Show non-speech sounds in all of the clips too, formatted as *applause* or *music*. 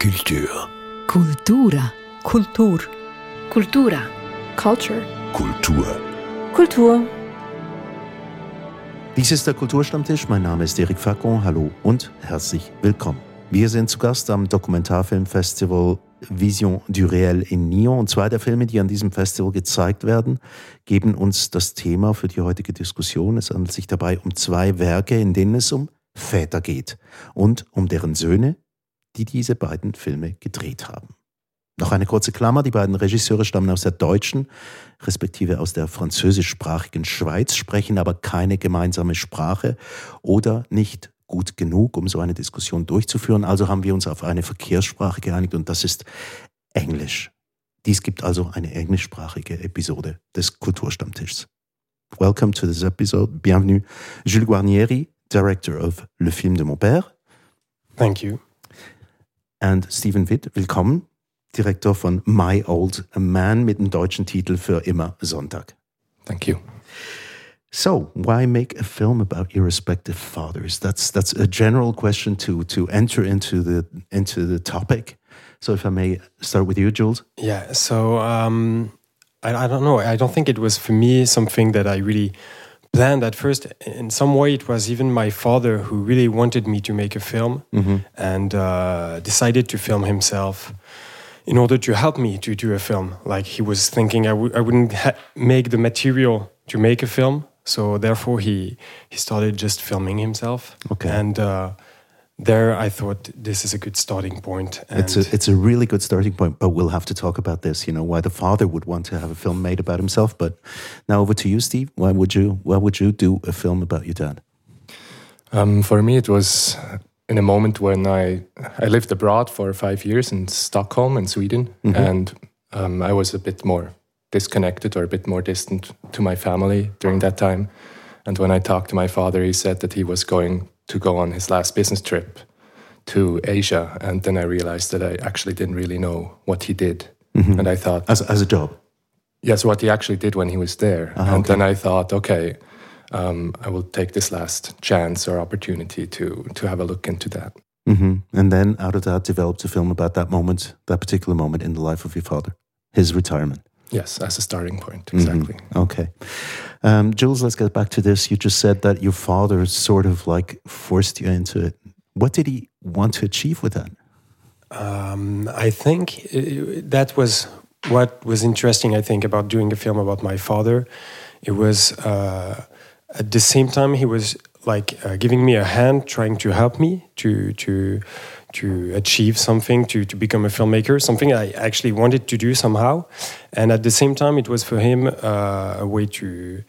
Kultur. Kultura. Kultur. Kultura. Culture. Kultur. Kultur. Dies ist der Kulturstammtisch. Mein Name ist Eric Facon. Hallo und herzlich willkommen. Wir sind zu Gast am Dokumentarfilmfestival Vision du Réel in Nyon. Und zwei der Filme, die an diesem Festival gezeigt werden, geben uns das Thema für die heutige Diskussion. Es handelt sich dabei um zwei Werke, in denen es um Väter geht und um deren Söhne, die diese beiden Filme gedreht haben. Noch eine kurze Klammer, die beiden Regisseure stammen aus der deutschen, respektive aus der französischsprachigen Schweiz, sprechen aber keine gemeinsame Sprache oder nicht gut genug, um so eine Diskussion durchzuführen. Also haben wir uns auf eine Verkehrssprache geeinigt und das ist Englisch. Dies gibt also eine englischsprachige Episode des Kulturstammtischs. Welcome to this episode. Bienvenue. Jules Guarnieri, director of Le Film de mon Père. Thank you. And Steven Vit, willkommen, Direktor von My Old Man mit dem deutschen Titel für immer Sonntag. Thank you. So, why make a film about your respective fathers? That's that's a general question to to enter into the into the topic. So, if I may start with you, Jules. Yeah. So um, I, I don't know. I don't think it was for me something that I really planned at first. In some way, it was even my father who really wanted me to make a film and uh, decided to film himself in order to help me to do a film. Like he was thinking I w- I wouldn't ha- make the material to make a film. So therefore, he he started just filming himself. Okay. And uh, there, I thought this is a good starting point. And It's a it's a really good starting point, but we'll have to talk about this. You know why the father would want to have a film made about himself. But now over to you, Steve. Why would you why would you do a film about your dad? Um, for me, it was in a moment when I I lived abroad for five years in Stockholm in Sweden, and um, I was a bit more disconnected or a bit more distant to my family during that time. And when I talked to my father, he said that he was going to go on his last business trip to Asia, and then I realized that I actually didn't really know what he did, and I thought As as a job. Yes, what he actually did when he was there. Ah, and okay. then I thought, okay, um, I will take this last chance or opportunity to to have a look into that. hmm And then out of that developed a film about that moment, that particular moment in the life of your father, his retirement. Yes, as a starting point, Mhm. exactly. Okay. Um, Jules, let's get back to this. You just said that your father sort of like forced you into it. What did he want to achieve with that? Um, I think uh, that was what was interesting. I think about doing a film about my father. It was uh, at the same time he was like uh, giving me a hand, trying to help me to to to achieve something, to to become a filmmaker, something I actually wanted to do somehow. And at the same time, it was for him uh, a way to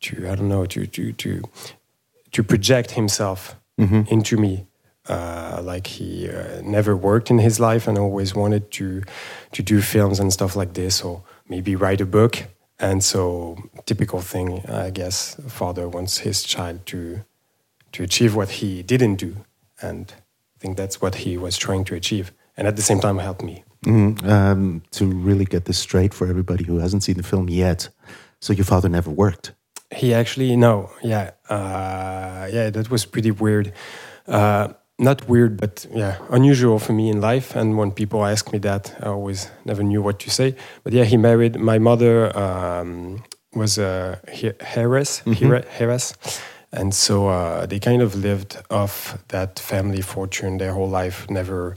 to I don't know to to to to project himself into me. Uh, like he uh, never worked in his life and always wanted to to do films and stuff like this, or maybe write a book. And so, typical thing, I guess, a father wants his child to to achieve what he didn't do, and I think that's what he was trying to achieve, and at the same time help me. Mhm. Um, to really get this straight for everybody who hasn't seen the film yet. So your father never worked. He actually no, yeah, uh, yeah, that was pretty weird. Uh, not weird, but yeah, unusual for me in life. And when people ask me that, I always never knew what to say. But yeah, he married my mother. Um, was a he- heiress, heire- heiress, and so uh, they kind of lived off that family fortune their whole life, never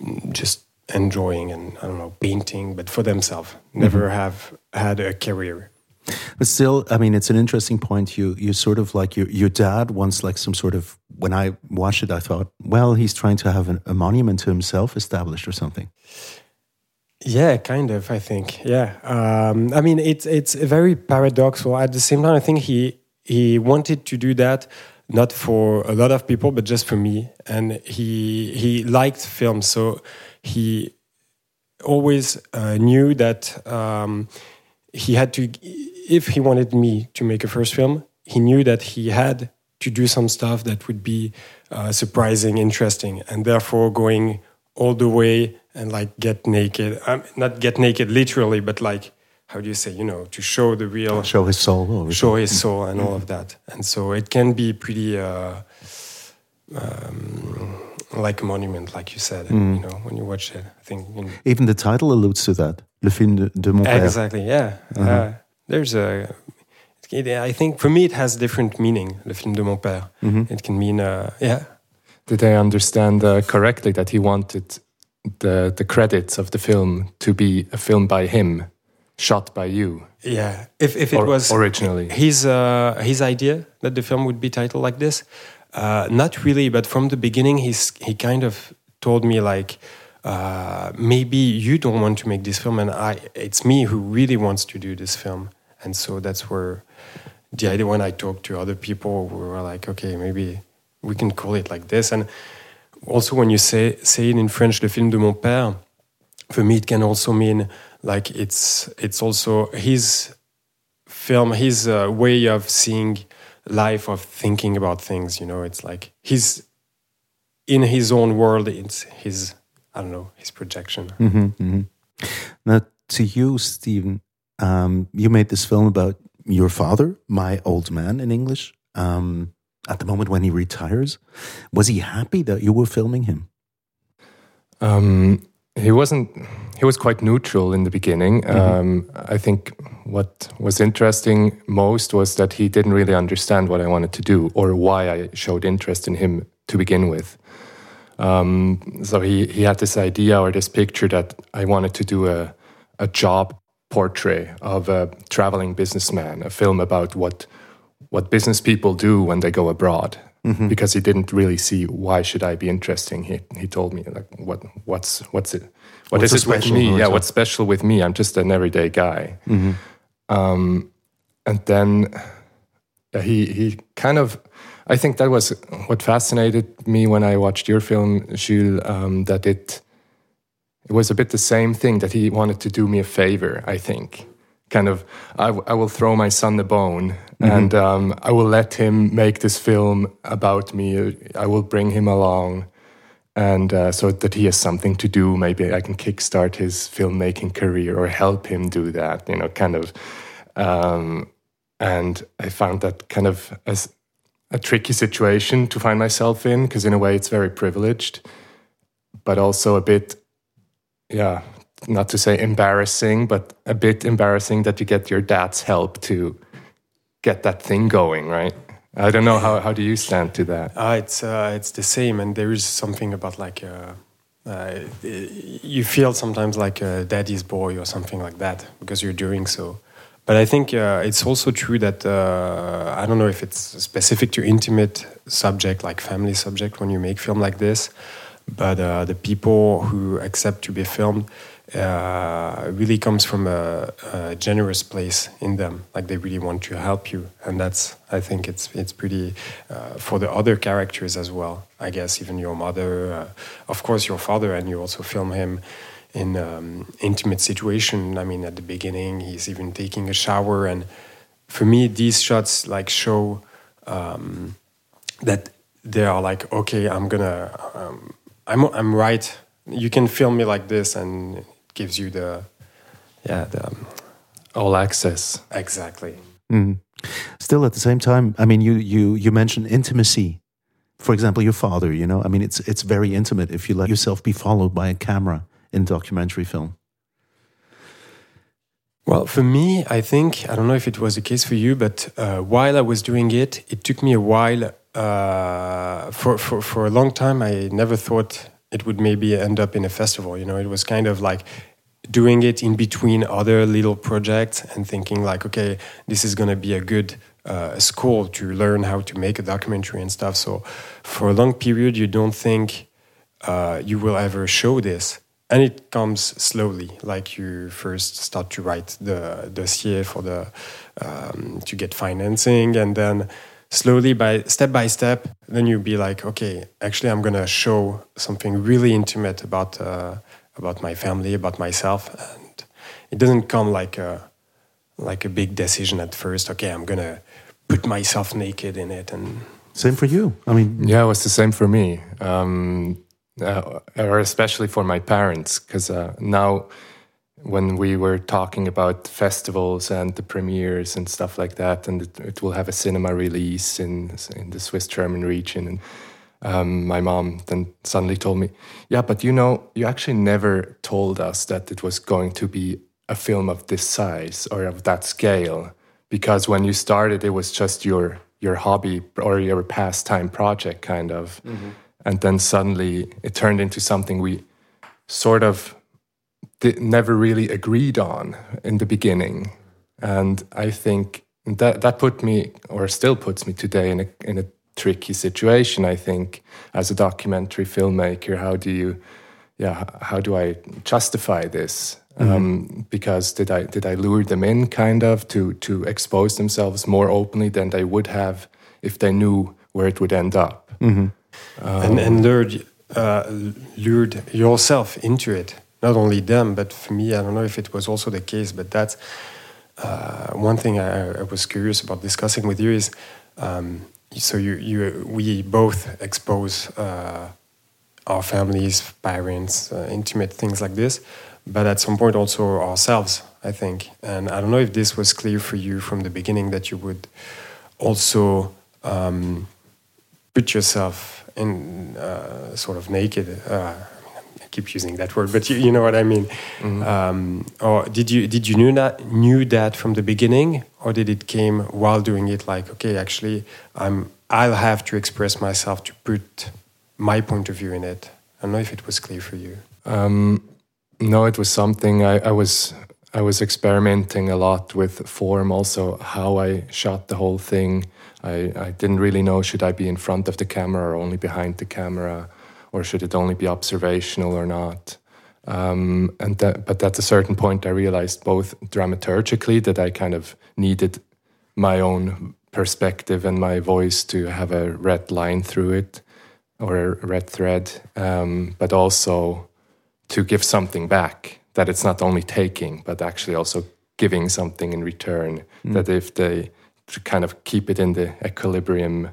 mm, just enjoying and I don't know painting, but for themselves, never have had a career. But still, I mean, it's an interesting point. You you sort of like your your dad wants like some sort of. When I watched it, I thought, well, he's trying to have an, a monument to himself established or something. Yeah, kind of. I think. Yeah. Um, I mean, it's it's very paradoxical. At the same time, I think he he wanted to do that not for a lot of people, but just for me. And he he liked film, so he always uh, knew that um, he had to. If he wanted me to make a first film, he knew that he had to do some stuff that would be uh, surprising, interesting, and therefore going all the way and like get naked. Um, not get naked literally, but like how do you say? You know, to show the real Show his soul. Or show his soul and all of that. And so it can be pretty. Uh, um, like a monument, like you said. You know, when you watch it, I think. You know, Even the title alludes to that. Le film de, de mon père. exactly. Yeah. Uh, there's a. It, I think for me it has different meaning. Le film de mon père. It can mean uh, yeah. Did I understand uh, correctly that he wanted the the credits of the film to be a film by him, shot by you? Yeah, if if it Or- was originally. his uh, his idea that the film would be titled like this, uh, not really, but from the beginning, he's he kind of told me like. Uh, maybe you don't want to make this film, and I. It's me who really wants to do this film, and so that's where the idea. When I talked to other people, we were like, okay, maybe we can call it like this. And also, when you say say it in French, le film de mon père, for me it can also mean like it's it's also his film his uh, way of seeing life of thinking about things you know it's like he's in his own world it's his i don't know his projection Now, to you, Steven, um, you made this film about your father, my old man in English, um, at the moment when he retires. Was he happy that you were filming him? Um, he wasn't. He was quite neutral in the beginning. Um, I think what was interesting most was that he didn't really understand what I wanted to do or why I showed interest in him to begin with. Um, so he he had this idea or this picture that I wanted to do a a job portrait of a traveling businessman, a film about what what business people do when they go abroad. Because he didn't really see why should I be interesting. He he told me like what what's what's it what What's is it with special me? Yeah, what's special with me? I'm just an everyday guy. Um, and then uh, he he kind of I think that was what fascinated me when I watched your film, Jules. Um, that it it was a bit the same thing that he wanted to do me a favor. I think kind of I, will throw my son the bone and um, I will let him make this film about me. I will bring him along. And uh, so that he has something to do, maybe I can kickstart his filmmaking career or help him do that, you know, kind of. Um, and I found that kind of as a tricky situation to find myself in because in a way it's very privileged but also a bit yeah not to say embarrassing but a bit embarrassing that you get your dad's help to get that thing going right? I don't know how, how do you stand to that? Uh, it's uh, it's the same and there is something about like uh, uh, you feel sometimes like a daddy's boy or something like that because you're doing so. But I think uh, it's also true that uh, I don't know if it's specific to intimate subject like family subject when you make film like this, but uh, the people who accept to be filmed uh, really comes from a, a generous place in them. Like they really want to help you, and that's I think it's it's pretty uh, for the other characters as well. I guess even your mother, uh, of course your father, and you also film him in um, intimate situation. I mean, at the beginning, he's even taking a shower, and for me, these shots like show um, that they are like, okay, I'm gonna, um, I'm, I'm right. You can film me like this, and it gives you the, yeah, the um, all access exactly. Still, at the same time, I mean, you you you mentioned intimacy. For example, your father. You know, I mean, it's it's very intimate if you let yourself be followed by a camera in documentary film. Well, for me, I think I don't know if it was the case for you, but uh, while I was doing it, it took me a while. Uh, for for for a long time, I never thought it would maybe end up in a festival. You know, it was kind of like doing it in between other little projects and thinking like, okay, this is going to be a good uh, school to learn how to make a documentary and stuff. So for a long period, you don't think uh, you will ever show this. And it comes slowly, like you first start to write the dossier for the um, to get financing, and then slowly by step by step, then you be like, okay, actually, I'm gonna show something really intimate about uh, about my family, about myself, and it doesn't come like a like a big decision at first. Okay, I'm gonna put myself naked in it, and Same for you. I mean, Yeah, it was the same for me, um, uh, or especially for my parents, because uh, now when we were talking about festivals and the premieres and stuff like that, and it, it will have a cinema release in in the Swiss German region, and um, my mom then suddenly told me, "Yeah, but you know, you actually never told us that it was going to be a film of this size or of that scale, because when you started, it was just your your hobby or your pastime project, kind of, mm-hmm. and then suddenly it turned into something we sort of did, never really agreed on in the beginning, and I think." That that put me, or still puts me today, in a in a tricky situation. I think as a documentary filmmaker, how do you, yeah, how do I justify this? Mm-hmm. Um, because did I did I lure them in kind of to to expose themselves more openly than they would have if they knew where it would end up, mm-hmm. um, and and lured uh, lured yourself into it. Not only them, but for me, I don't know if it was also the case, but that's uh, one thing I, I, was curious about discussing with you is um, so you, you we both expose uh, our families, parents, uh, intimate things like this, but at some point also ourselves, I think. And I don't know if this was clear for you from the beginning that you would also um, put yourself in uh, sort of naked. Keep using that word, but you, you know what I mean. Mm -hmm. um, or did you did you knew that knew that from the beginning, or did it came while doing it? Like, okay, actually, I'm I'll have to express myself to put my point of view in it. I don't know if it was clear for you. Um, no, it was something I, I was I was experimenting a lot with form, also how I shot the whole thing. I, I didn't really know should I be in front of the camera or only behind the camera, or should it only be observational or not. Um, and that, but at a certain point, I realized both dramaturgically that I kind of needed my own perspective and my voice to have a red line through it or a red thread, um, but also to give something back. That it's not only taking, but actually also giving something in return. Mm. That if they to kind of keep it in the equilibrium,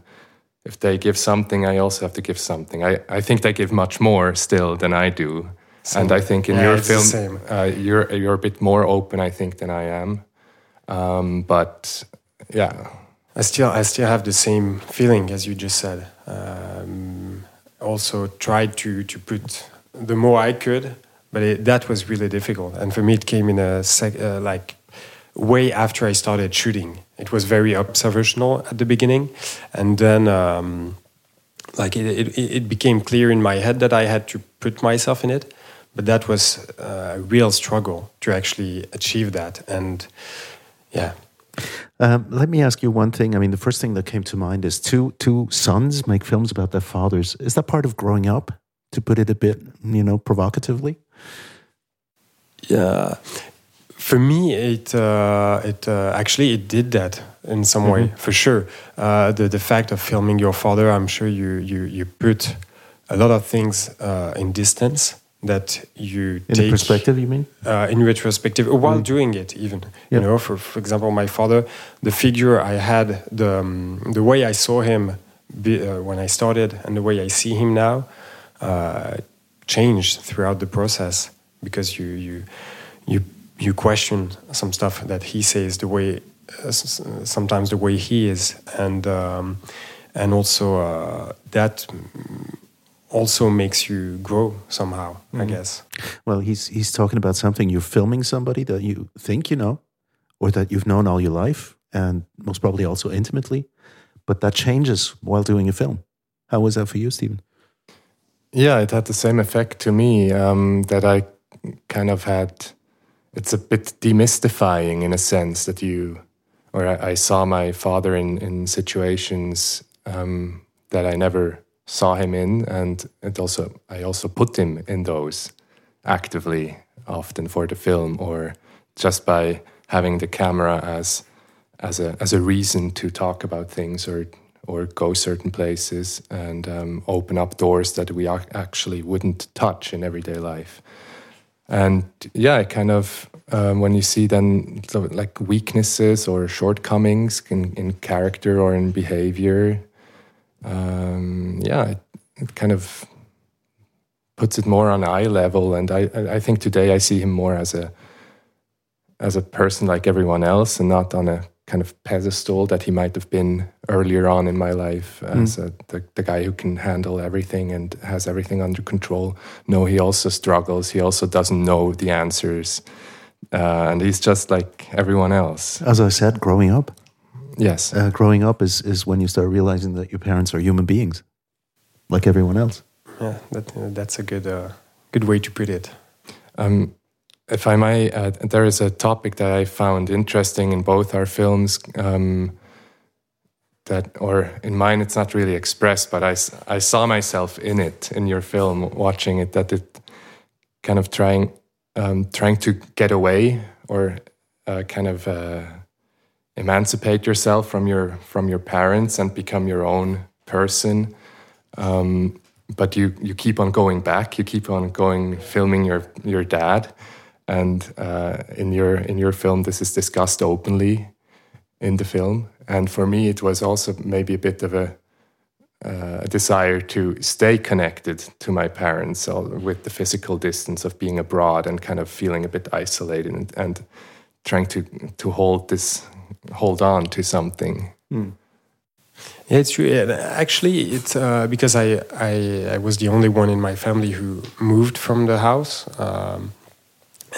if they give something, I also have to give something. I, I think they give much more still than I do. Same. And I think in yeah, your film, uh, you're you're a bit more open, I think, than I am. Um, but yeah, I still I still have the same feeling as you just said. Um, also tried to to put the more I could, but it, that was really difficult. And for me, it came in a sec, uh, like way after I started shooting. It was very observational at the beginning, and then um, like it, it, it became clear in my head that I had to put myself in it. But that was a real struggle to actually achieve that, and yeah, um, let me ask you one thing. I mean, the first thing that came to mind is two two sons make films about their fathers. Is that part of growing up? To put it a bit, you know, provocatively. Yeah, for me, it uh, it uh, actually it did that in some mm -hmm. way mm-hmm. for sure. Uh, the the fact of filming your father, I'm sure you you you put a lot of things uh, in distance that you in take perspective you mean uh, in retrospective while mm. doing it even you know for, for example my father the figure i had the um, the way i saw him be, uh, when i started and the way i see him now uh, changed throughout the process because you you you you question some stuff that he says the way uh, sometimes the way he is and um, and also uh, that also makes you grow somehow, mm. I guess. Well, he's he's talking about something. You're filming somebody that you think you know, or that you've known all your life, and most probably also intimately, but that changes while doing a film. How was that for you, Steven? Yeah, it had the same effect to me um, that I kind of had. It's a bit demystifying in a sense that you, or I, I saw my father in in situations um, that I never saw him in, and it also I also put him in those actively, often for the film, or just by having the camera as as a as a reason to talk about things or or go certain places and um, open up doors that we actually wouldn't touch in everyday life. And yeah, I kind of um, when you see then like weaknesses or shortcomings in, in character or in behavior, um, yeah, it, it, kind of puts it more on eye level. And I, I think today I see him more as a as a person like everyone else, and not on a kind of pedestal that he might have been earlier on in my life as a, the, the guy who can handle everything and has everything under control. No, he also struggles. He also doesn't know the answers. Uh, and he's just like everyone else. As I said, growing up, Yes. uh, growing up is, is when you start realizing that your parents are human beings, like everyone else. Yeah, that, uh, that's a good uh, good way to put it. Um, if I may, uh, there is a topic that I found interesting in both our films. Um, that, or in mine, it's not really expressed, but I, I saw myself in it in your film, watching it. That it kind of trying um, trying to get away or uh, kind of uh, emancipate yourself from your from your parents and become your own person. Um, but you you keep on going back. You keep on going filming your your dad, and uh, in your in your film, this is discussed openly in the film. And for me, it was also maybe a bit of a uh, a desire to stay connected to my parents so with the physical distance of being abroad and kind of feeling a bit isolated and, and trying to to hold this hold on to something Yeah, it's true. Actually, it's uh, because I, I I was the only one in my family who moved from the house, um,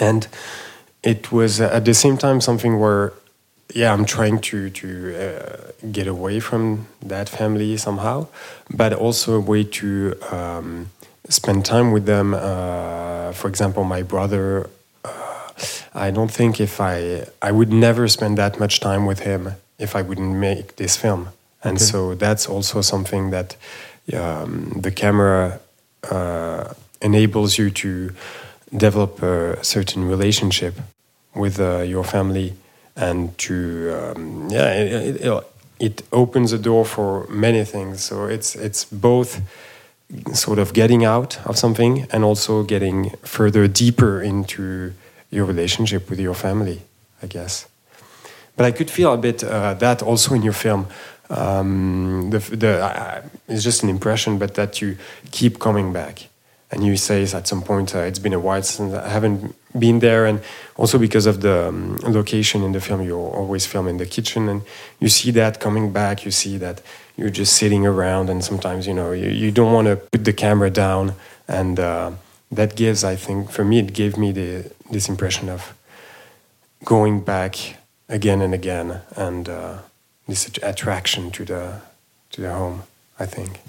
and it was uh, at the same time something where, yeah, I'm trying to to uh, get away from that family somehow, but also a way to um, spend time with them. Uh, for example, my brother. Uh, I don't think if I I would never spend that much time with him if I wouldn't make this film and so that's also something that um, the camera uh, enables you to develop a certain relationship with uh, your family and to um, yeah it, it, it opens a door for many things so it's it's both sort of getting out of something and also getting further deeper into your relationship with your family i guess but I could feel a bit uh, that also in your film. Um, the, the, uh, it's just an impression, but that you keep coming back. And you say at some point, uh, it's been a while since I haven't been there. And also because of the um, location in the film, you always film in the kitchen. And you see that coming back, you see that you're just sitting around. And sometimes, you know, you, you don't want to put the camera down. And uh, that gives, I think, for me, it gave me the, this impression of going back again and again, and uh, this attraction to the to the home. I think.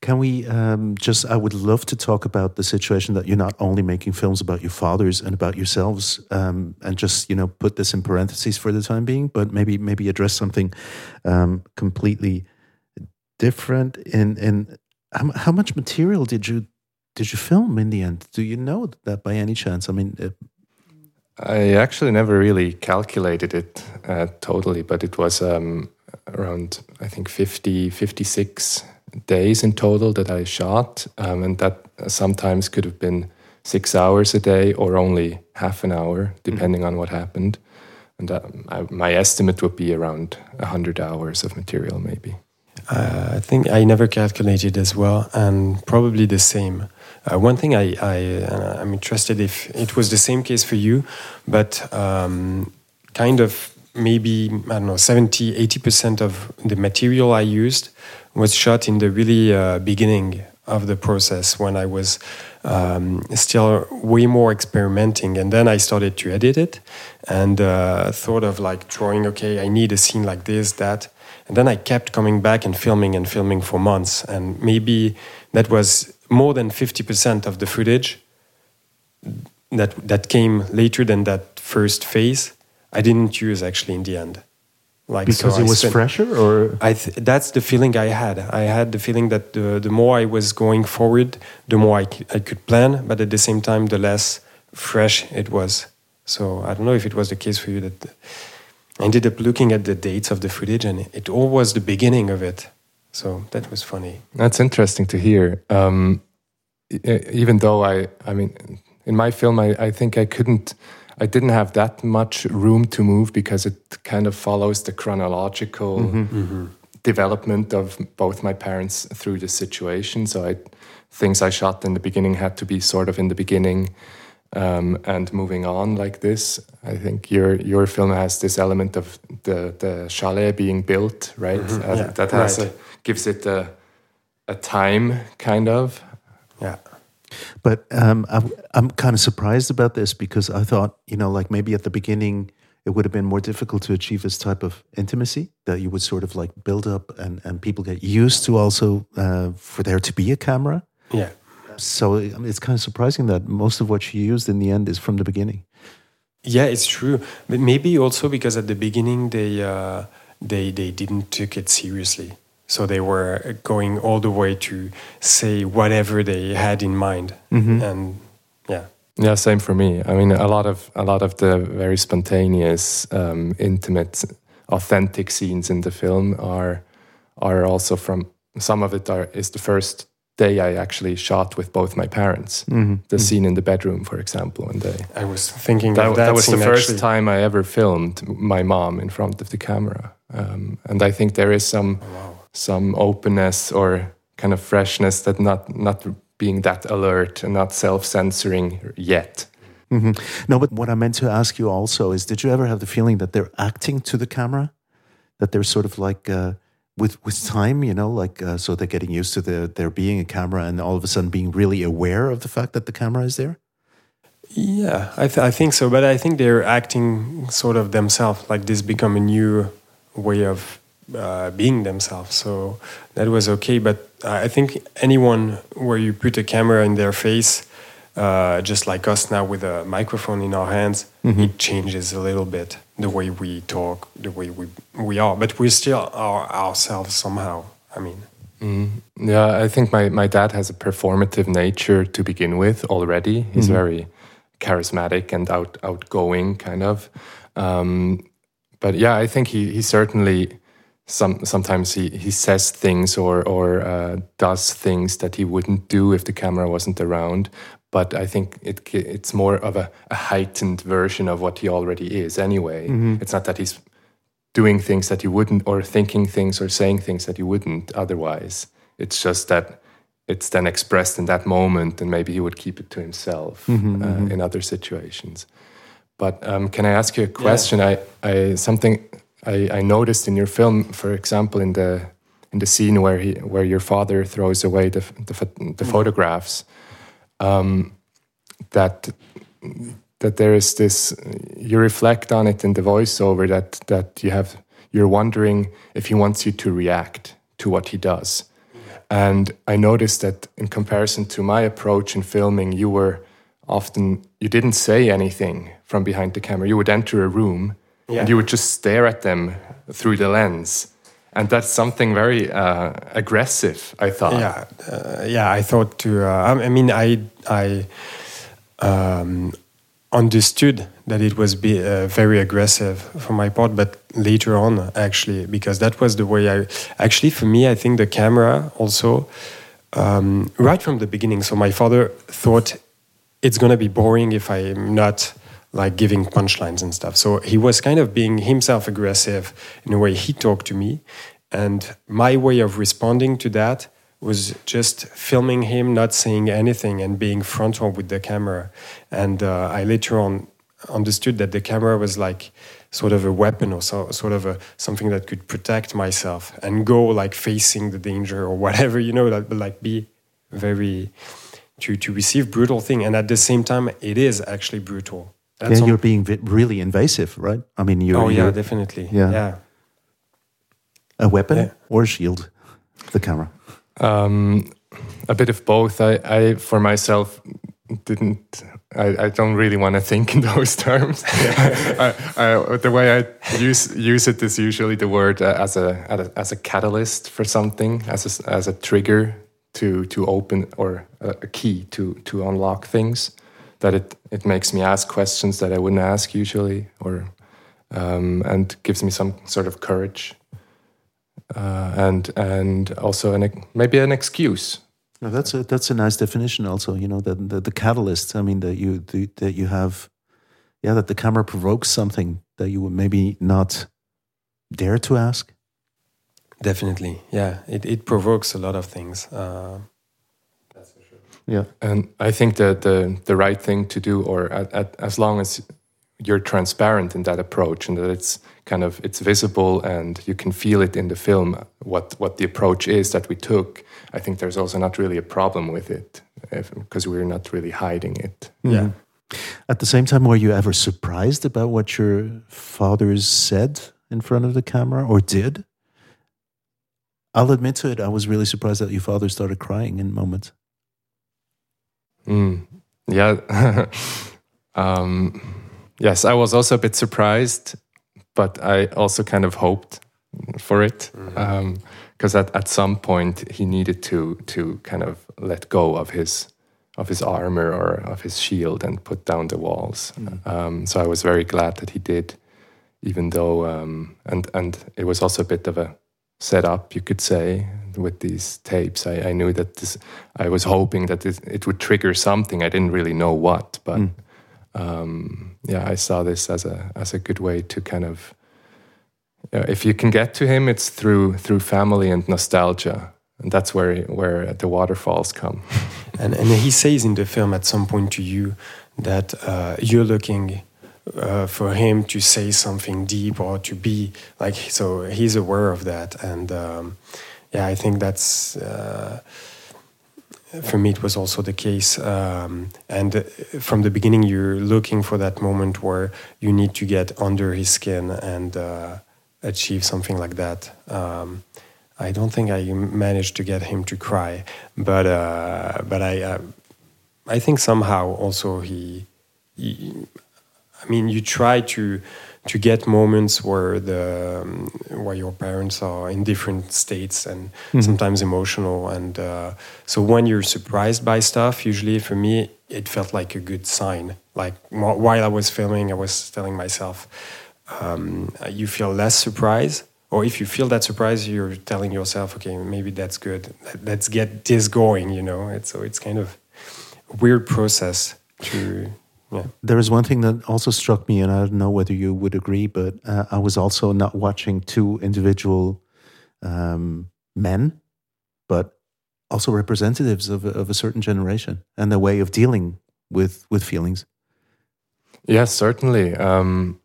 Can we um, just? I would love to talk about the situation that you're not only making films about your fathers and about yourselves, um, and just you know put this in parentheses for the time being, but maybe maybe address something um, completely different. In in how, how much material did you did you film in the end? Do you know that by any chance? I mean, uh, I actually never really calculated it uh, totally, but it was um, around, I think, 50, 56 days in total that I shot. Um, and that sometimes could have been six hours a day or only half an hour, depending on what happened. And uh, I, my estimate would be around 100 hours of material, maybe. Uh, I think I never calculated as well, and probably the same. Uh, one thing I, I uh, I'm interested if it was the same case for you, but um, kind of maybe I don't know 70 80 percent of the material I used was shot in the really uh, beginning of the process when I was um, still way more experimenting, and then I started to edit it and uh, thought of like drawing. Okay, I need a scene like this, that. And then I kept coming back and filming and filming for months. And maybe that was more than 50% of the footage that, that came later than that first phase. I didn't use actually in the end. Like because so it I was spent- fresher, or I th- that's the feeling I had. I had the feeling that the, the more I was going forward, the more I, c- I could plan, but at the same time, the less fresh it was. So I don't know if it was the case for you that I ended up looking at the dates of the footage and it all was the beginning of it. So that was funny. That's interesting to hear. Um, even though I, I mean, in my film, I, I think I couldn't, I didn't have that much room to move because it kind of follows the chronological development of both my parents through the situation. So I, things I shot in the beginning had to be sort of in the beginning, Um, and moving on like this, I think your your film has this element of the the chalet being built, right? Mhm, Uh, yeah, that has right. a, gives it a a time kind of. Yeah. But um, I'm, I'm kind of surprised about this because I thought, you know, like maybe at the beginning it would have been more difficult to achieve this type of intimacy that you would sort of like build up and, and people get used to also uh, for there to be a camera. Yeah. So it's kind of surprising that most of what she used in the end is from the beginning. Yeah, it's true. But maybe also because at the beginning they uh, they they didn't take it seriously. So they were going all the way to say whatever they had in mind, and yeah, Yeah, same for me. I mean, a lot of a lot of the very spontaneous, um, intimate, authentic scenes in the film are are also from some of it are is the first day I actually shot with both my parents. The scene in the bedroom, for example, when they I was thinking that, of that, that was the first actually. time I ever filmed my mom in front of the camera, um, and I think there is some Wow. Some openness or kind of freshness that not not being that alert and not self censoring yet. hmm No, but what I meant to ask you also is did you ever have the feeling that they're acting to the camera? That they're sort of like. Uh, with, with time, you know, like uh, so they're getting used to the there being a camera, and all of a sudden being really aware of the fact that the camera is there. Yeah, I, th- I think so. But I think they're acting sort of themselves, like this become a new way of uh, being themselves. So that was okay. But I think anyone where you put a camera in their face, uh, just like us now with a microphone in our hands, it changes a little bit the way we talk, the way we we are. But we still are ourselves somehow. I mean, Yeah, I think my, my dad has a performative nature to begin with already. He's very charismatic and out outgoing, kind of. Um, but yeah, I think he, he certainly some sometimes he, he says things or or uh, does things that he wouldn't do if the camera wasn't around. But I think it it's more of a, a heightened version of what he already is anyway. It's not that he's doing things that he wouldn't or thinking things or saying things that you wouldn't otherwise. It's just that it's then expressed in that moment and maybe he would keep it to himself uh, in other situations. But um, can i ask you a question? I, I something I, I noticed in your film for example in the in the scene where he where your father throws away the the, the photographs um, that that there is this you reflect on it in the voiceover that that you have you're wondering if he wants you to react to what he does. And i noticed that in comparison to my approach in filming you were often you didn't say anything from behind the camera. You would enter a room Yeah. and you would just stare at them through the lens and that's something very uh, aggressive i thought yeah, uh, yeah. I thought to. Uh, I mean, I I um, understood that it was be, uh, very aggressive for my part, but later on, actually, because that was the way I. Actually, for me, I think the camera also, um, right from the beginning. So my father thought it's gonna be boring if I'm not like giving punchlines and stuff. So he was kind of being himself aggressive in the way he talked to me. And my way of responding to that was just filming him, not saying anything, and being frontal with the camera. And uh, I later on understood that the camera was like sort of a weapon or so, sort of a something that could protect myself and go like facing the danger or whatever, *laughs* you know, that but like be very to to receive brutal thing. And at the same time, it is actually brutal. Yeah, That's all- you're being vi- really invasive, right? I mean, you're, oh yeah, you're definitely. Yeah. yeah. a weapon Yeah. or a shield, the camera. Um, a bit of both. I, I for myself, didn't. I, I don't really want to think in *laughs* those terms. *laughs* I, I, the way I use use it is usually the word uh, as a, as a as a catalyst for something, as a, as a trigger to to open or a, a key to to unlock things. That it it makes me ask questions that I wouldn't ask usually, or um, and gives me some sort of courage uh, and and also an, maybe an excuse. No, that's a that's a nice definition. Also, you know, the the, the catalyst. I mean, that you the, that you have, yeah, that the camera provokes something that you would maybe not dare to ask. Definitely, yeah. It, it provokes a lot of things. Uh, Yeah. And I think that the the right thing to do, or at, at, as long as you're transparent in that approach, and that it's kind of it's visible and you can feel it in the film what what the approach is that we took. I think there's also not really a problem with it because we're not really hiding it. Mm-hmm. Yeah. At the same time, were you ever surprised about what your father said in front of the camera or did? I'll admit to it, I was really surprised that your father started crying in moments. Mm, yeah. *laughs* um, yes, I was also a bit surprised, but I also kind of hoped for it because um, at, at some point he needed to to kind of let go of his of his armor or of his shield and put down the walls. Um, so I was very glad that he did, even though um, and and it was also a bit of a setup, you could say, with these tapes. I, I knew that this, I was hoping that it, it, would trigger something. I didn't really know what, but Mm. um, yeah, I saw this as a as a good way to kind of. Uh, if you can get to him, it's through through family and nostalgia, and that's where where the waterfalls come. *laughs* and and he says in the film at some point to you that uh, you're looking uh, for him to say something deep or to be like so he's aware of that and um, yeah i think that's uh, for me it was also the case. Um, and uh, from the beginning you're looking for that moment where you need to get under his skin and uh, achieve something like that. Um, I don't think I managed to get him to cry, but uh, but I uh, I think somehow also he, he, I mean you try to to get moments where the um, where your parents are in different states and sometimes emotional and uh, so when you're surprised by stuff usually for me it felt like a good sign. Like while I was filming I was telling myself um, you feel less surprise or if you feel that surprise you're telling yourself okay maybe that's good. Let- let's get this going you know? It's, so it's kind of a weird process to yeah There is one thing that also struck me, and I don't know whether you would agree, but uh, I was also not watching two individual um, men, but also representatives of, a- of a certain generation and their way of dealing with, with feelings. Yes, certainly. Um,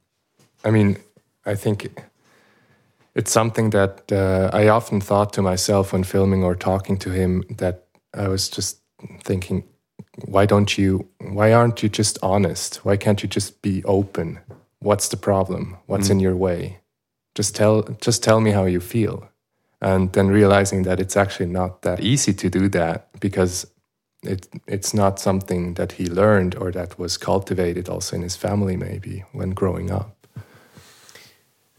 I mean, I think it's something that uh, I often thought to myself when filming or talking to him that I was just thinking, why don't you, why aren't you just honest? Why can't you just be open? What's the problem? What's in mm. your way? Just tell, just tell me how you feel. And then realizing that it's actually not that easy to do that because it it's not something that he learned or that was cultivated also in his family maybe when growing up.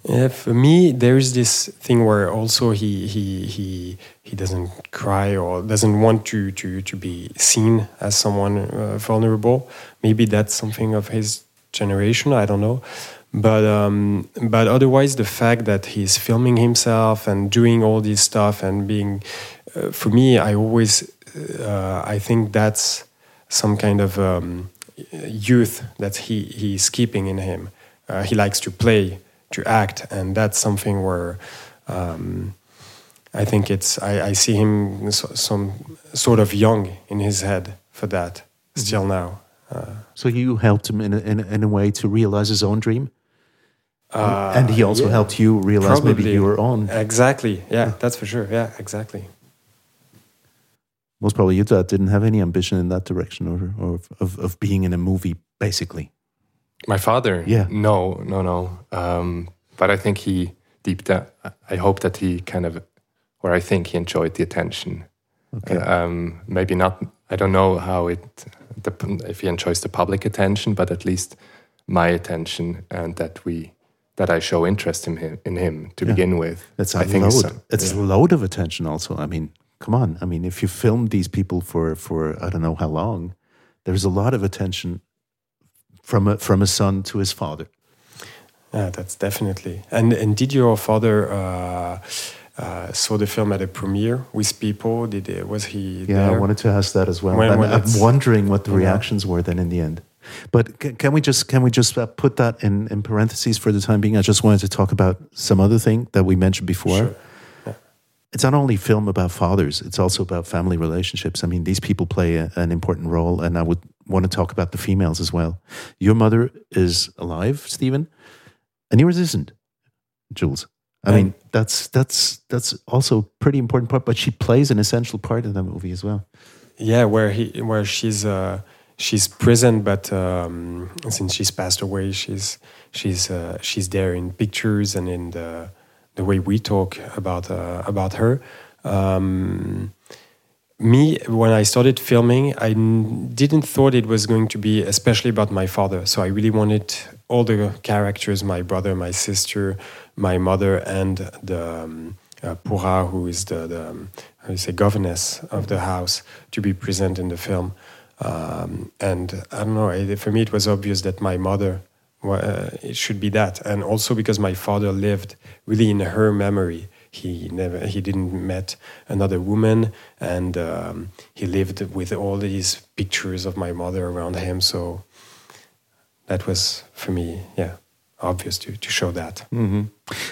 Yeah, for me, there is this thing where also he he he he doesn't cry or doesn't want to to to be seen as someone uh, vulnerable. Maybe that's something of his generation. I don't know, but um, but otherwise, the fact that he's filming himself and doing all this stuff and being, uh, for me, I always uh, I think that's some kind of um, youth that he he's keeping in him. Uh, he likes to play to act, and that's something where um, I think it's I, I see him so, some sort of young in his head for that still now. Uh, So you helped him in a, in a, in a way to realize his own dream? uh, and he also yeah, helped you realize maybe probably. your own. Exactly. Yeah, that's for sure. Yeah, exactly. Most probably dad didn't have any ambition in that direction or, or of, of being in a movie, basically. My father, Yeah. no, no, no. Um, but I think he deep down, I hope that he kind of, or I think he enjoyed the attention. Okay. Um, maybe not. I don't know how it, if he enjoys the public attention, but at least my attention and that we, that I show interest in him, in him to Yeah. begin with. It's a I think load. so- it's yeah. a load of attention. Also, I mean, come on. I mean, if you film these people for for I don't know how long, there's a lot of attention from a from a son to his father. Yeah, that's definitely. And and did your father uh, uh, saw the film at a premiere with people? Did he, was he Yeah, there? I wanted to ask that as well. When- and when I'm wondering what the Yeah. reactions were then in the end. But c- can we just can we just uh, put that in in parentheses for the time being? I just wanted to talk about some other thing that we mentioned before. Sure. it's not only film about fathers; it's also about family relationships. I mean, these people play a, an important role, and I would want to talk about the females as well. Your mother is alive, Steven, and yours isn't, Jules. I mean, that's that's that's also a pretty important part, but she plays an essential part in that movie as well. Yeah, where he where she's uh, she's present, but um, since she's passed away, she's she's uh, she's there in pictures and in the the way we talk about uh, about her. Um, me, when I started filming, I didn't thought it was going to be especially about my father. So I really wanted all the characters, my brother, my sister, my mother, and the um, uh, Pura, who is the, the um, how you say governess of the house, to be present in the film. Um, and I don't know. For me, it was obvious that my mother uh, it should be that, and also because my father lived really in her memory. He never, he didn't met another woman, and um, he lived with all these pictures of my mother around him. So that was for me, yeah, obvious to to show that.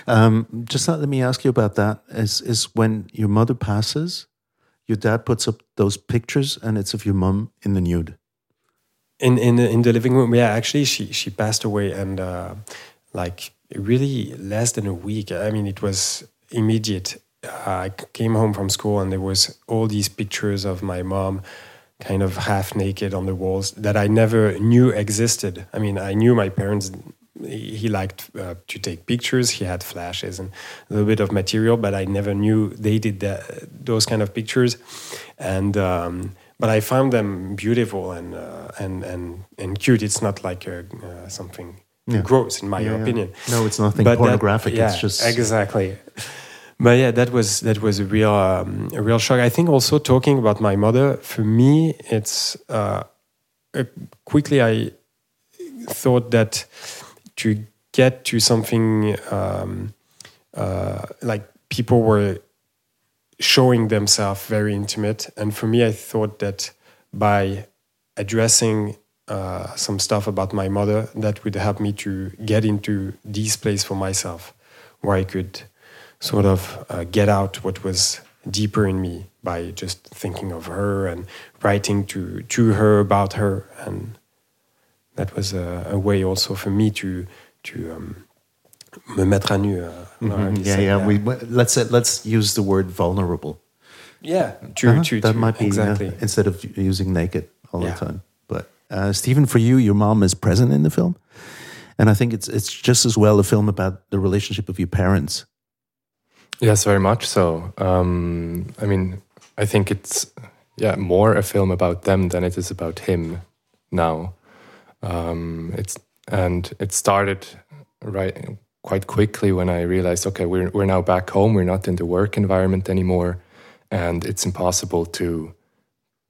Um, just let me ask you about that. Is is when your mother passes, your dad puts up those pictures, and it's of your mum in the nude. in in the, in the living room yeah actually she she passed away and uh, like really less than a week i mean it was immediate i came home from school and there was all these pictures of my mom kind of half naked on the walls that i never knew existed i mean i knew my parents he liked uh, to take pictures he had flashes and a little bit of material but i never knew they did that, those kind of pictures and um, but I found them beautiful and uh, and and and cute. It's not like uh, uh, something Yeah. gross, in my Yeah, yeah. opinion. No, it's nothing But that- pornographic. yeah, it's just exactly. But yeah, that was that was a real um, a real shock. I think also talking about my mother for me, it's uh, uh, quickly I thought that to get to something um, uh, like people were showing themselves very intimate. And for me, I thought that by addressing uh, some stuff about my mother, that would help me to get into this place for myself, where I could sort of uh, get out what was deeper in me by just thinking of her and writing to to her about her, and that was a, a way also for me to to um, me mettre à nu. Uh, do you yeah, yeah. that? We let's say, let's use the word vulnerable. yeah, to, Uh-huh, to, that might be uh, exactly. instead of using naked all Yeah. the time. But uh, Steven, for you, your mom is present in the film, and I think it's it's just as well a film about the relationship of your parents. Yes, very much so. Um, I mean, I think it's yeah more a film about them than it is about him now. Um, it's and it started right quite quickly when I realized, okay, we're we're now back home. We're not in the work environment anymore, and it's impossible to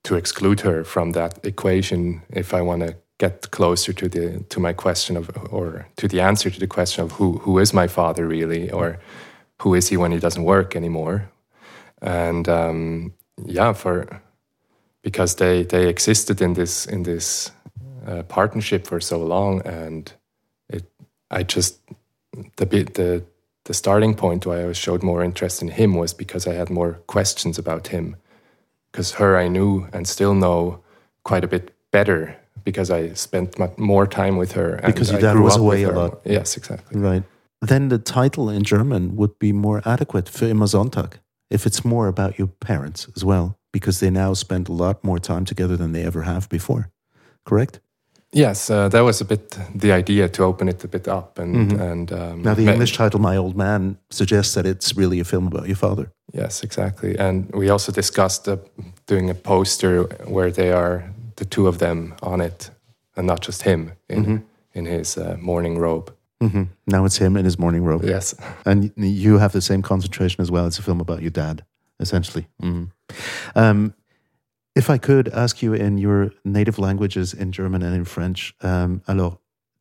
to exclude her from that equation if I want to get closer to the to my question of or to the answer to the question of who who is my father really or who is he when he doesn't work anymore and um, yeah for because they they existed in this in this uh, partnership for so long and it I just the bit the the starting point why I showed more interest in him was because I had more questions about him because her I knew and still know quite a bit better because I spent mu- more time with her and Because your dad was away a lot. Yes, exactly. Right. Then the title in German would be more adequate Für immer Sonntag if it's more about your parents as well, because they now spend a lot more time together than they ever have before. Correct? Yes, uh, that was a bit the idea to open it a bit up and and um. Now, the English title, My Old Man, suggests that it's really a film about your father. Yes, exactly. And we also discussed uh, doing a poster where they are the two of them on it, and not just him in Mm-hmm. in his uh, morning robe. Hmm Now it's him in his morning robe. Yes. And you have the same concentration as well. It's a film about your dad, essentially. Mhm. Um, if I could ask you in your native languages, in German and in French, um, alors,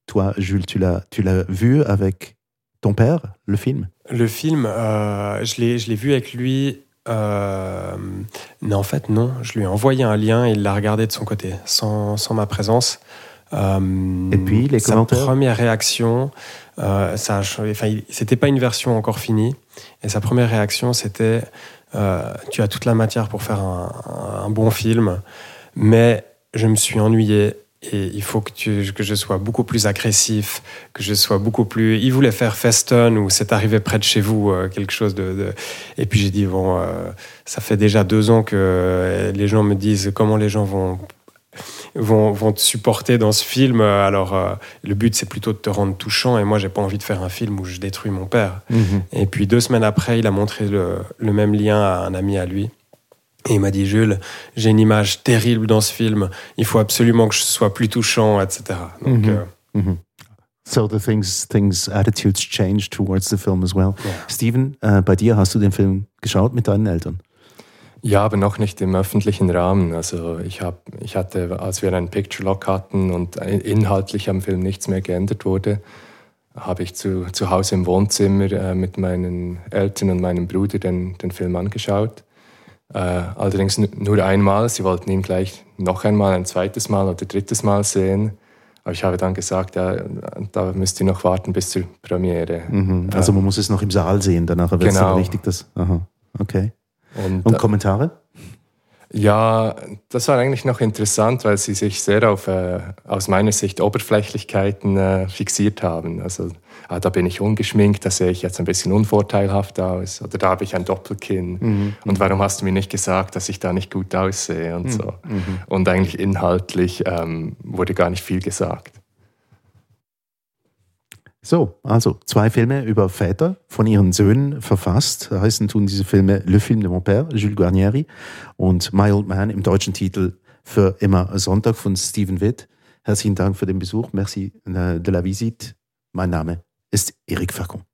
toi, Jules, tu l'as, tu l'as vu avec ton père, le film? Le film, euh, je l'ai je l'ai vu avec lui. euh, non, en fait, non. Je lui ai envoyé un lien et il l'a regardé de son côté, sans, sans ma présence. Euh, Et puis, les sa commentaires première réaction, euh, ça enfin, c'était pas une version encore finie. Et sa première réaction, c'était euh, tu as toute la matière pour faire un, un, bon film, mais je me suis ennuyé et il faut que, tu, que je sois beaucoup plus agressif, que je sois beaucoup plus. Il voulait faire Feston ou c'est arrivé près de chez vous, euh, quelque chose de. de... Et puis j'ai dit bon, euh, ça fait déjà deux ans que les gens me disent comment les gens vont vont, vont, te supporter dans ce film. Alors, euh, le but, c'est plutôt de te rendre touchant. Et moi, j'ai pas envie de faire un film où je détruis mon père. Mhm. Et puis, deux semaines après, il a montré le, le, même lien à un ami à lui. Et il m'a dit, Jules, j'ai une image terrible dans ce film. Il faut absolument que je sois plus touchant, etc. Donc, -hmm. mm -hmm. So the things, things, attitudes change towards the film as well. Yeah. Steven, äh, bei dir hast du den Film geschaut mit deinen Eltern? Ja, aber noch nicht im öffentlichen Rahmen. Also ich, hab, ich hatte, als wir einen Picture Lock hatten und inhaltlich am Film nichts mehr geändert wurde, habe ich zu, zu Hause im Wohnzimmer äh, mit meinen Eltern und meinem Bruder den, den Film angeschaut. Äh, allerdings nur einmal. Sie wollten ihn gleich noch einmal, ein zweites Mal oder drittes Mal sehen. Aber ich habe dann gesagt, ja, da müsst ihr noch warten bis zur Premiere. Mhm. Also man muss es noch im Saal sehen, danach wird es genau. richtig das. Aha. Okay. Und, Und Kommentare? Ja, das war eigentlich noch interessant, weil sie sich sehr auf, äh, aus meiner Sicht, Oberflächlichkeiten äh, fixiert haben. Also, ah, da bin ich ungeschminkt, da sehe ich jetzt ein bisschen unvorteilhaft aus. Oder da habe ich ein Doppelkinn. Mhm. Und warum hast du mir nicht gesagt, dass ich da nicht gut aussehe und Mhm. so. Und eigentlich inhaltlich ähm, wurde gar nicht viel gesagt. So, also zwei Filme über Väter von ihren Söhnen verfasst. Heißen tun diese Filme Le Film de mon Père, Jules Guarnieri und My Old Man im deutschen Titel für immer Sonntag von Stephen Witt. Herzlichen Dank für den Besuch. Merci de la visite. Mein Name ist Eric Facon.